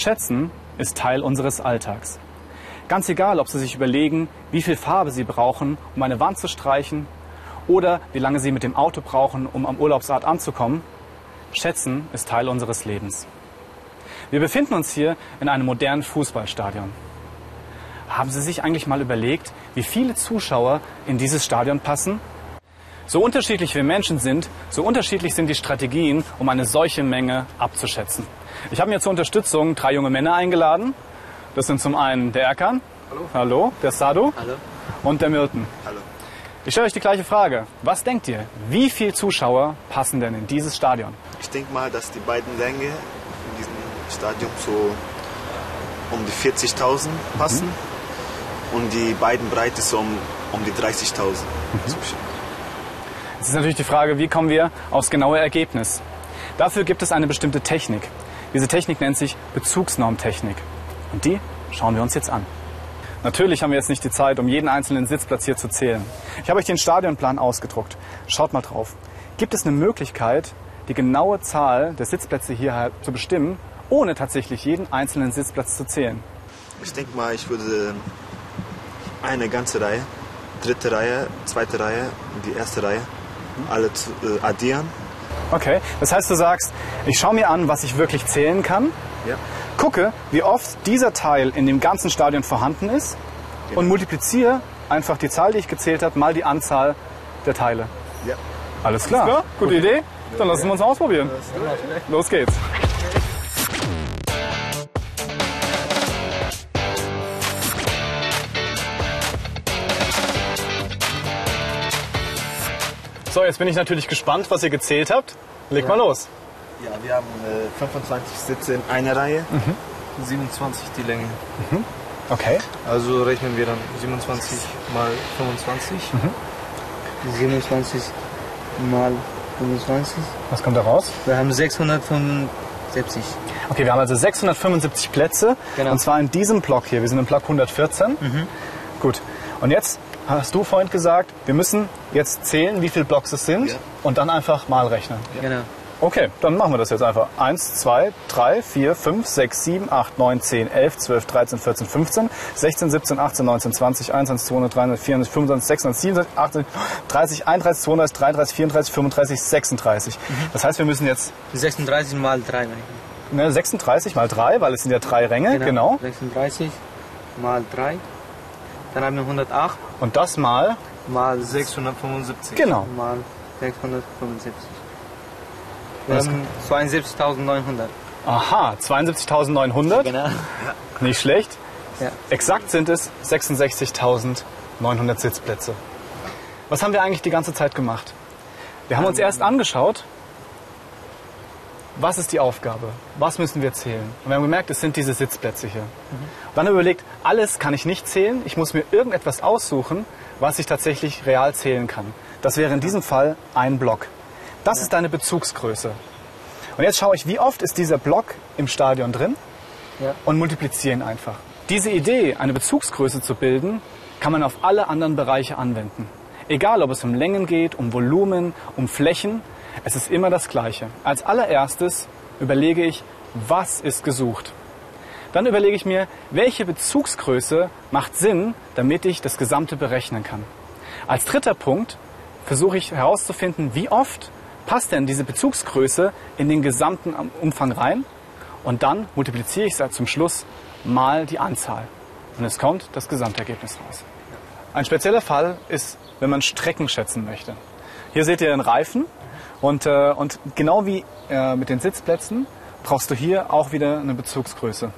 Schätzen ist Teil unseres Alltags. Ganz egal, ob Sie sich überlegen, wie viel Farbe Sie brauchen, um eine Wand zu streichen oder wie lange Sie mit dem Auto brauchen, um am Urlaubsort anzukommen, Schätzen ist Teil unseres Lebens. Wir befinden uns hier in einem modernen Fußballstadion. Haben Sie sich eigentlich mal überlegt, wie viele Zuschauer in dieses Stadion passen? So unterschiedlich wir Menschen sind, so unterschiedlich sind die Strategien, um eine solche Menge abzuschätzen. Ich habe mir zur Unterstützung drei junge Männer eingeladen. Das sind zum einen der Erkan. Hallo. Hallo. Der Sadu. Hallo. Und der Milton. Hallo. Ich stelle euch die gleiche Frage. Was denkt ihr? Wie viele Zuschauer passen denn in dieses Stadion? Ich denke mal, dass die beiden Länge in diesem Stadion so um die 40.000 passen und die beiden Breite so um, um die 30.000 Zuschauer. Jetzt ist natürlich die Frage, wie kommen wir aufs genaue Ergebnis? Dafür gibt es eine bestimmte Technik. Diese Technik nennt sich Bezugsnormtechnik. Und die schauen wir uns jetzt an. Natürlich haben wir jetzt nicht die Zeit, um jeden einzelnen Sitzplatz hier zu zählen. Ich habe euch den Stadionplan ausgedruckt. Schaut mal drauf. Gibt es eine Möglichkeit, die genaue Zahl der Sitzplätze hier zu bestimmen, ohne tatsächlich jeden einzelnen Sitzplatz zu zählen? Ich denke mal, ich würde eine ganze Reihe, dritte Reihe, zweite Reihe und die erste Reihe alle äh, addieren. Okay, das heißt, du sagst, ich schaue mir an, was ich wirklich zählen kann, Ja. gucke, wie oft dieser Teil in dem ganzen Stadion vorhanden ist und multipliziere einfach die Zahl, die ich gezählt habe, mal die Anzahl der Teile. Ja. Alles klar, gute Idee. Dann lassen wir uns ausprobieren. Los geht's. So, jetzt bin ich natürlich gespannt, was ihr gezählt habt. Leg mal los. Ja, wir haben äh, 25 Sitze in einer Reihe. 27 die Länge. Okay. Also rechnen wir dann 27 mal 25. 27 mal 25. Was kommt da raus? Wir haben 675. Okay, wir haben also 675 Plätze. Genau. Und zwar in diesem Block hier. Wir sind im Block 114. Gut. Und jetzt hast du vorhin gesagt, wir müssen jetzt zählen, wie viele Blocks es sind Ja. und dann einfach mal rechnen. Genau. Okay, dann machen wir das jetzt einfach. 1, 2, 3, 4, 5, 6, 7, 8, 9, 10, 11, 12, 13, 14, 15, 16, 17, 18, 19, 20, 21, 200, 300, 400, 25, 26, 27, 28, 30, 31, 32, 33, 34, 35, 36. Das heißt, wir müssen jetzt 36 mal 3. ne, 36 mal 3, weil es sind ja drei Ränge, genau. 36 mal 3. Dann haben wir 108 Und das mal, mal 675. genau. mal 675. Wir Das- haben 72.900. Aha, 72.900, Genau. nicht schlecht. Ja. Exakt sind es 66.900 Sitzplätze. Was haben wir eigentlich die ganze Zeit gemacht? Wir haben uns erst angeschaut, was ist die Aufgabe? Was müssen wir zählen? Und wir haben gemerkt, es sind diese Sitzplätze hier. Dann haben wir überlegt, alles kann ich nicht zählen. Ich muss mir irgendetwas aussuchen, was ich tatsächlich real zählen kann. Das wäre in diesem Fall ein Block. Das ist deine Bezugsgröße. Und jetzt schaue ich, wie oft ist dieser Block im Stadion drin Ja. und multipliziere ihn einfach. Diese Idee, eine Bezugsgröße zu bilden, kann man auf alle anderen Bereiche anwenden. Egal, ob es um Längen geht, um Volumen, um Flächen, es ist immer das Gleiche. Als allererstes überlege ich, was ist gesucht. Dann überlege ich mir, welche Bezugsgröße macht Sinn, damit ich das Gesamte berechnen kann. Als dritter Punkt versuche ich herauszufinden, wie oft passt denn diese Bezugsgröße in den gesamten Umfang rein und dann multipliziere ich es zum Schluss mal die Anzahl. Und es kommt das Gesamtergebnis raus. Ein spezieller Fall ist, wenn man Strecken schätzen möchte. Hier seht ihr den Reifen und, äh, und genau wie äh, mit den Sitzplätzen brauchst du hier auch wieder eine Bezugsgröße.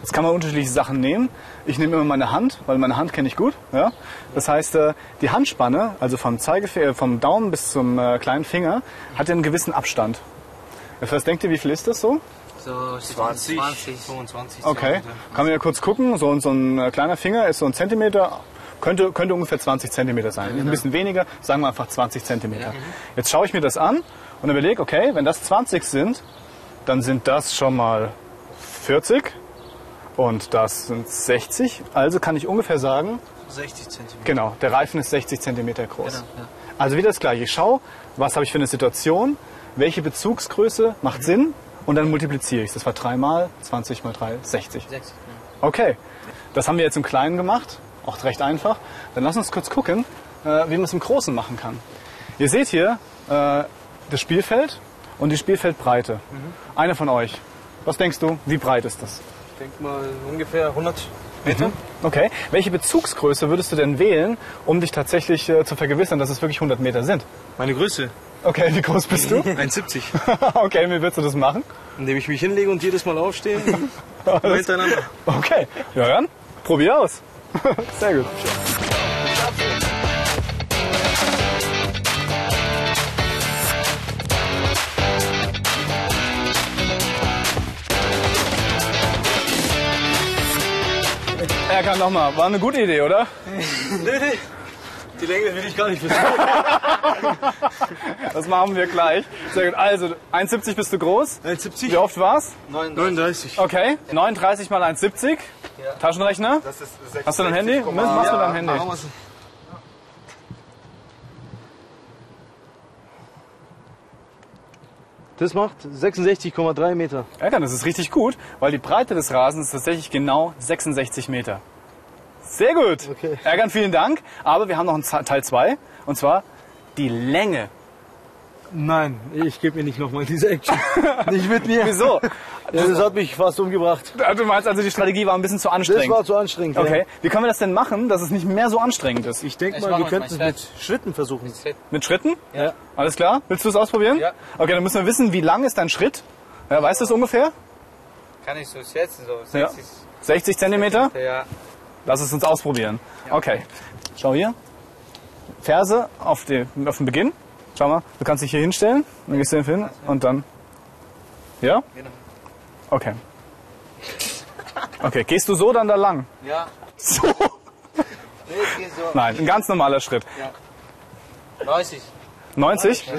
Jetzt kann man unterschiedliche Sachen nehmen. Ich nehme immer meine Hand, weil meine Hand kenne ich gut. Ja? Das heißt, äh, die Handspanne, also vom, Zeigefinger, vom Daumen bis zum äh, kleinen Finger, hat ja einen gewissen Abstand. Was denkt ihr, wie viel ist das so? So 20, 20. 25. Okay, kann man ja kurz gucken. So, so ein äh, kleiner Finger ist so ein Zentimeter, könnte, könnte ungefähr 20 Zentimeter sein. Ein bisschen weniger, sagen wir einfach 20 Zentimeter. Jetzt schaue ich mir das an und überlege, okay, wenn das 20 sind, dann sind das schon mal 40 und das sind 60. Also kann ich ungefähr sagen, 60 cm. genau, der Reifen ist 60 Zentimeter groß. Genau, ja. Also wieder das gleiche. Ich schaue, was habe ich für eine Situation, welche Bezugsgröße macht Sinn und dann multipliziere ich es. Das war 3 mal 20 mal 3, 60. 60. Okay, das haben wir jetzt im Kleinen gemacht, auch recht einfach. Dann lass uns kurz gucken, äh, wie man es im Großen machen kann. Ihr seht hier äh, das Spielfeld und die Spielfeldbreite. Einer von euch, was denkst du, wie breit ist das? Ich denke mal ungefähr 100 Meter. Okay, welche Bezugsgröße würdest du denn wählen, um dich tatsächlich äh, zu vergewissern, dass es wirklich 100 Meter sind? Meine Größe, Okay, wie groß bist du? 1,70. okay, wie würdest du das machen? Indem ich mich hinlege und jedes Mal aufstehe. Hintereinander. Okay, ja dann, probier aus. Sehr gut. Er kann noch mal. War eine gute Idee, oder? Die Länge will ich gar nicht wissen. Das machen wir gleich. Sehr gut. Also 1,70 bist du groß. 1,70. Wie oft war's? 39. Okay. 39 mal 1,70. Taschenrechner. Das ist Hast du dein Handy? 66,8. Machst du dein Handy? Das macht 66,3 Meter. Erkan, das ist richtig gut, weil die Breite des Rasens ist tatsächlich genau 66 Meter. Sehr gut. Okay. Erkan, vielen Dank. Aber wir haben noch einen Teil 2 und zwar die Länge. Nein, ich gebe mir nicht nochmal diese Action. nicht mit mir. Wieso? Ja, das hat mich fast umgebracht. Du meinst also, die Strategie war ein bisschen zu Das anstrengend. war zu anstrengend. Okay, wie können wir das denn machen, dass es nicht mehr so anstrengend ist? Ich denke mal, wir könnten es mit Schritten versuchen. Mit Schritten? Ja. Alles klar? Willst du es ausprobieren? Ja. Okay, dann müssen wir wissen, wie lang ist dein Schritt? Ja, weißt du es ungefähr? Kann ich so schätzen, so Ja. 60 60 Zentimeter? Ja. Lass es uns ausprobieren. Okay. Schau hier. Ferse auf, die, auf den Beginn. Schau mal, du kannst dich hier hinstellen. Dann gehst du hin und dann. Ja? Genau. Okay. Okay, gehst du so dann da lang? Ja. So? Nein, ein ganz normaler Schritt. 90. 90?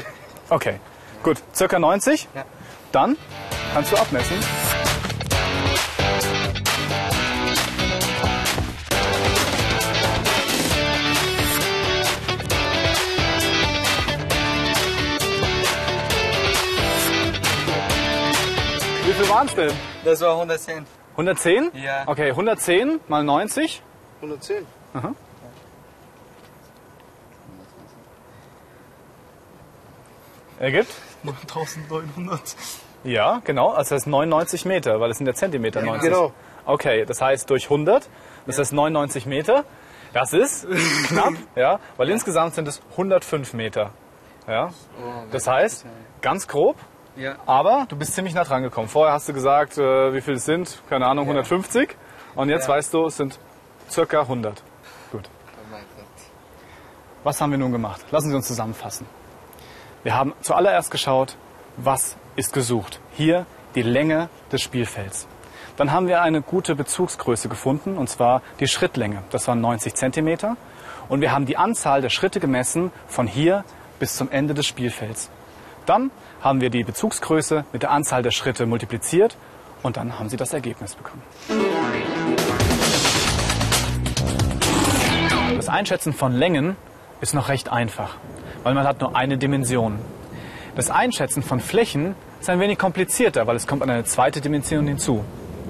Okay, gut. Circa 90? Ja. Dann kannst du abmessen. Waren es denn? Das war 110. 110? Ja. Okay, 110 mal 90. 110. Ergibt? 1900. Ja, genau. Also das heißt 99 Meter, weil es sind ja Zentimeter 90. genau. Okay, das heißt durch 100, das heißt 99 Meter. Das ist knapp, ja, weil insgesamt sind es 105 Meter. Ja, das heißt, ganz grob, Ja. aber du bist ziemlich nah dran gekommen. Vorher hast du gesagt, äh, wie viel es sind, keine Ahnung, 150. Und jetzt Ja. weißt du, es sind circa 100. Gut. Oh mein Gott. Was haben wir nun gemacht? Lassen Sie uns zusammenfassen. Wir haben zuallererst geschaut, was ist gesucht. Hier die Länge des Spielfelds. Dann haben wir eine gute Bezugsgröße gefunden, und zwar die Schrittlänge. Das waren 90 Zentimeter. Und wir haben die Anzahl der Schritte gemessen von hier bis zum Ende des Spielfelds. Dann haben wir die Bezugsgröße mit der Anzahl der Schritte multipliziert und dann haben Sie das Ergebnis bekommen. Das Einschätzen von Längen ist noch recht einfach, weil man hat nur eine Dimension. Das Einschätzen von Flächen ist ein wenig komplizierter, weil es kommt eine zweite Dimension hinzu.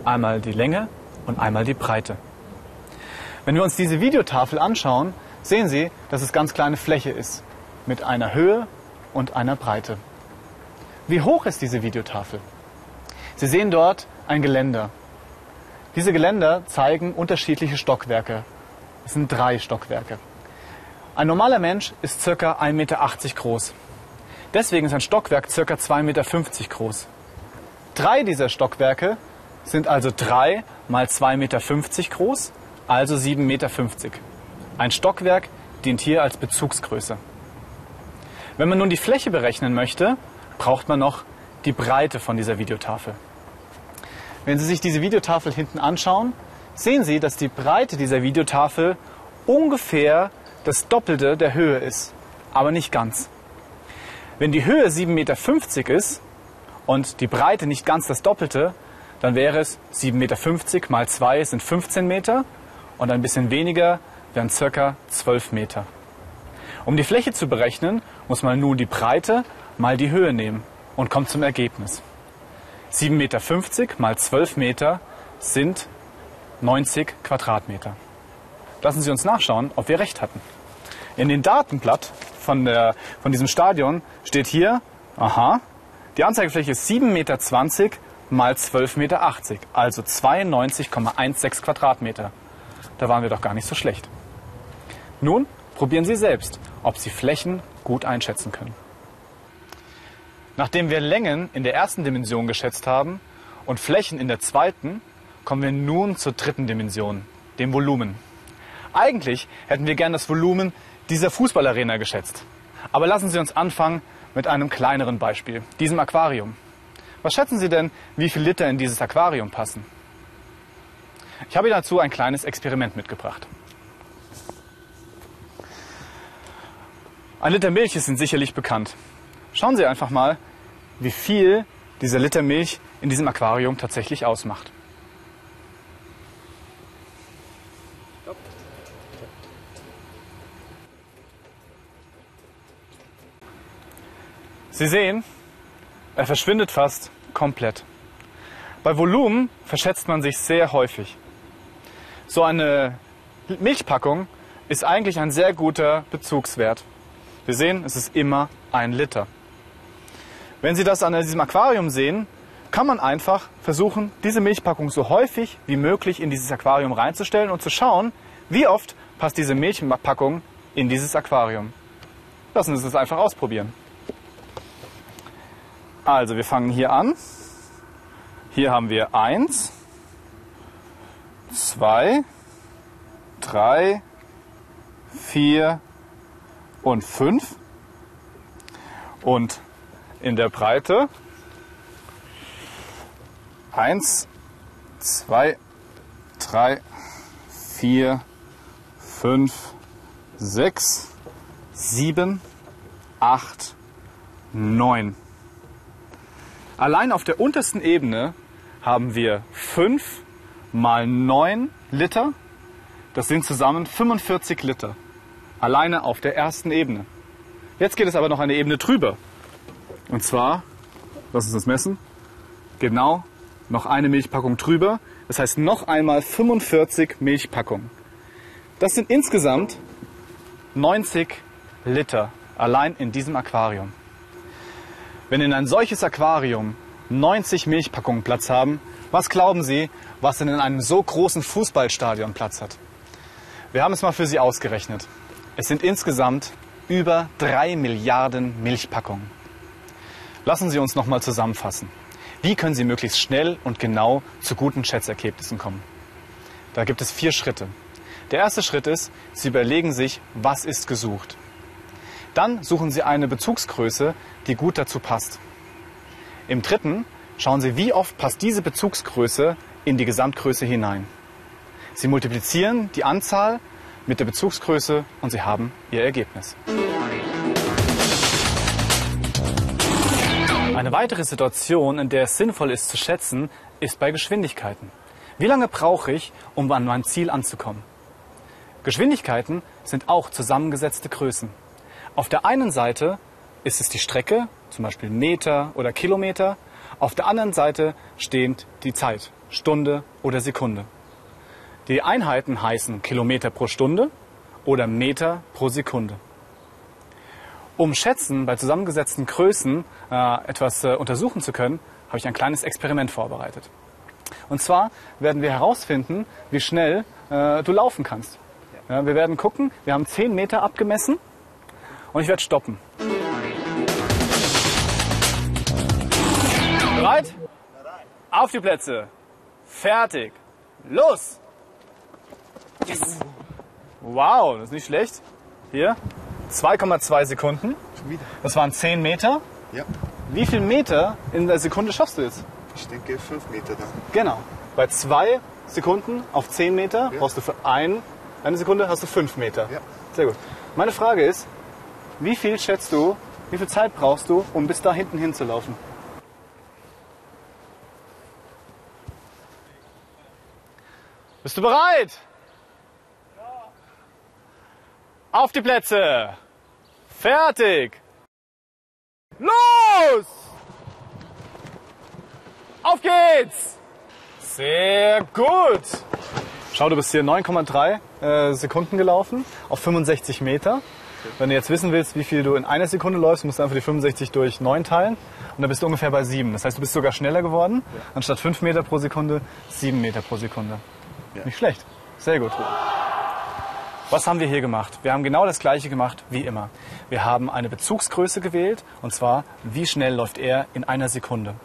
Einmal die Länge und einmal die Breite. Wenn wir uns diese Videotafel anschauen, sehen Sie, dass es ganz kleine Fläche ist, mit einer Höhe und einer Breite. Wie hoch ist diese Videotafel? Sie sehen dort ein Geländer. Diese Geländer zeigen unterschiedliche Stockwerke. Es sind drei Stockwerke. Ein normaler Mensch ist ca. 1,80 Meter groß. Deswegen ist ein Stockwerk ca. 2,50 Meter groß. Drei dieser Stockwerke sind also 3 mal 2,50 Meter groß, also 7,50 Meter. Ein Stockwerk dient hier als Bezugsgröße. Wenn man nun die Fläche berechnen möchte, braucht man noch die Breite von dieser Videotafel. Wenn Sie sich diese Videotafel hinten anschauen, sehen Sie, dass die Breite dieser Videotafel ungefähr das Doppelte der Höhe ist, aber nicht ganz. Wenn die Höhe 7,50 Meter ist und die Breite nicht ganz das Doppelte, dann wäre es 7,50 Meter mal 2 sind 15 Meter und ein bisschen weniger wären circa 12 Meter. Um die Fläche zu berechnen, muss man nun die Breite mal die Höhe nehmen und kommt zum Ergebnis. 7,50 Meter mal 12 Meter sind 90 Quadratmeter. Lassen Sie uns nachschauen, ob wir recht hatten. In dem Datenblatt von, der, von diesem Stadion steht hier, aha, die Anzeigefläche ist 7,20 Meter mal 12,80 Meter, also 92,16 Quadratmeter. Da waren wir doch gar nicht so schlecht. Nun probieren Sie selbst, ob Sie Flächen gut einschätzen können. Nachdem wir Längen in der ersten Dimension geschätzt haben und Flächen in der zweiten, kommen wir nun zur dritten Dimension, dem Volumen. Eigentlich hätten wir gern das Volumen dieser Fußballarena geschätzt. Aber lassen Sie uns anfangen mit einem kleineren Beispiel, diesem Aquarium. Was schätzen Sie denn, wie viel Liter in dieses Aquarium passen? Ich habe dazu ein kleines Experiment mitgebracht. Ein Liter Milch ist Ihnen sicherlich bekannt. Schauen Sie einfach mal, wie viel dieser Liter Milch in diesem Aquarium tatsächlich ausmacht. Sie sehen, er verschwindet fast komplett. Bei Volumen verschätzt man sich sehr häufig. So eine Milchpackung ist eigentlich ein sehr guter Bezugswert. Wir sehen, es ist immer ein Liter. Wenn Sie das an diesem Aquarium sehen, kann man einfach versuchen, diese Milchpackung so häufig wie möglich in dieses Aquarium reinzustellen und zu schauen, wie oft passt diese Milchpackung in dieses Aquarium. Lassen Sie es einfach ausprobieren. Also wir fangen hier an. Hier haben wir 1, 2, 3, 4 und 5. Und in der Breite 1, 2, 3, 4, 5, 6, 7, 8, 9. Allein auf der untersten Ebene haben wir 5 mal 9 Liter. Das sind zusammen 45 Liter. Alleine auf der ersten Ebene. Jetzt geht es aber noch eine Ebene drüber. Und zwar, lass uns das messen, genau noch eine Milchpackung drüber. Das heißt noch einmal 45 Milchpackungen. Das sind insgesamt 90 Liter allein in diesem Aquarium. Wenn in ein solches Aquarium 90 Milchpackungen Platz haben, was glauben Sie, was denn in einem so großen Fußballstadion Platz hat? Wir haben es mal für Sie ausgerechnet. Es sind insgesamt über 3 Milliarden Milchpackungen. Lassen Sie uns nochmal zusammenfassen. Wie können Sie möglichst schnell und genau zu guten Schätzergebnissen kommen? Da gibt es vier Schritte. Der erste Schritt ist, Sie überlegen sich, was ist gesucht. Dann suchen Sie eine Bezugsgröße, die gut dazu passt. Im dritten schauen Sie, wie oft passt diese Bezugsgröße in die Gesamtgröße hinein. Sie multiplizieren die Anzahl mit der Bezugsgröße und Sie haben Ihr Ergebnis. Eine weitere Situation, in der es sinnvoll ist zu schätzen, ist bei Geschwindigkeiten. Wie lange brauche ich, um an mein Ziel anzukommen? Geschwindigkeiten sind auch zusammengesetzte Größen. Auf der einen Seite ist es die Strecke, zum Beispiel Meter oder Kilometer. Auf der anderen Seite steht die Zeit, Stunde oder Sekunde. Die Einheiten heißen Kilometer pro Stunde oder Meter pro Sekunde. Um Schätzen bei zusammengesetzten Größen äh, etwas äh, untersuchen zu können, habe ich ein kleines Experiment vorbereitet. Und zwar werden wir herausfinden, wie schnell äh, du laufen kannst. Ja, wir werden gucken, wir haben 10 Meter abgemessen und ich werde stoppen. Bereit? Auf die Plätze. Fertig. Los! Yes! Wow, das ist nicht schlecht. Hier, 2,2 Sekunden. Das waren 10 Meter. Ja, Wie viel Meter in der Sekunde schaffst du jetzt? ich denke 5 Meter dann. Genau. Bei 2 Sekunden auf 10 Meter Ja. brauchst du für ein, eine Sekunde hast du 5 Meter. Ja. Sehr gut. Meine Frage ist, wie viel schätzt du, wie viel Zeit brauchst du, um bis da hinten hinzulaufen? Bist du bereit? Auf die Plätze! Fertig! Los! Auf geht's! Sehr gut! Schau, du bist hier 9,3 äh, Sekunden gelaufen auf 65 Meter. Wenn du jetzt wissen willst, wie viel du in einer Sekunde läufst, musst du einfach die 65 durch 9 teilen und dann bist du ungefähr bei 7. Das heißt, du bist sogar schneller geworden. Anstatt 5 Meter pro Sekunde, 7 Meter pro Sekunde. Nicht schlecht. Sehr gut. Was haben wir hier gemacht? Wir haben genau das gleiche gemacht wie immer. Wir haben eine Bezugsgröße gewählt und zwar, wie schnell läuft er in einer Sekunde.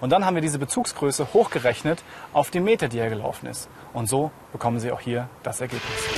Und dann haben wir diese Bezugsgröße hochgerechnet auf die Meter, die er gelaufen ist. Und so bekommen Sie auch hier das Ergebnis.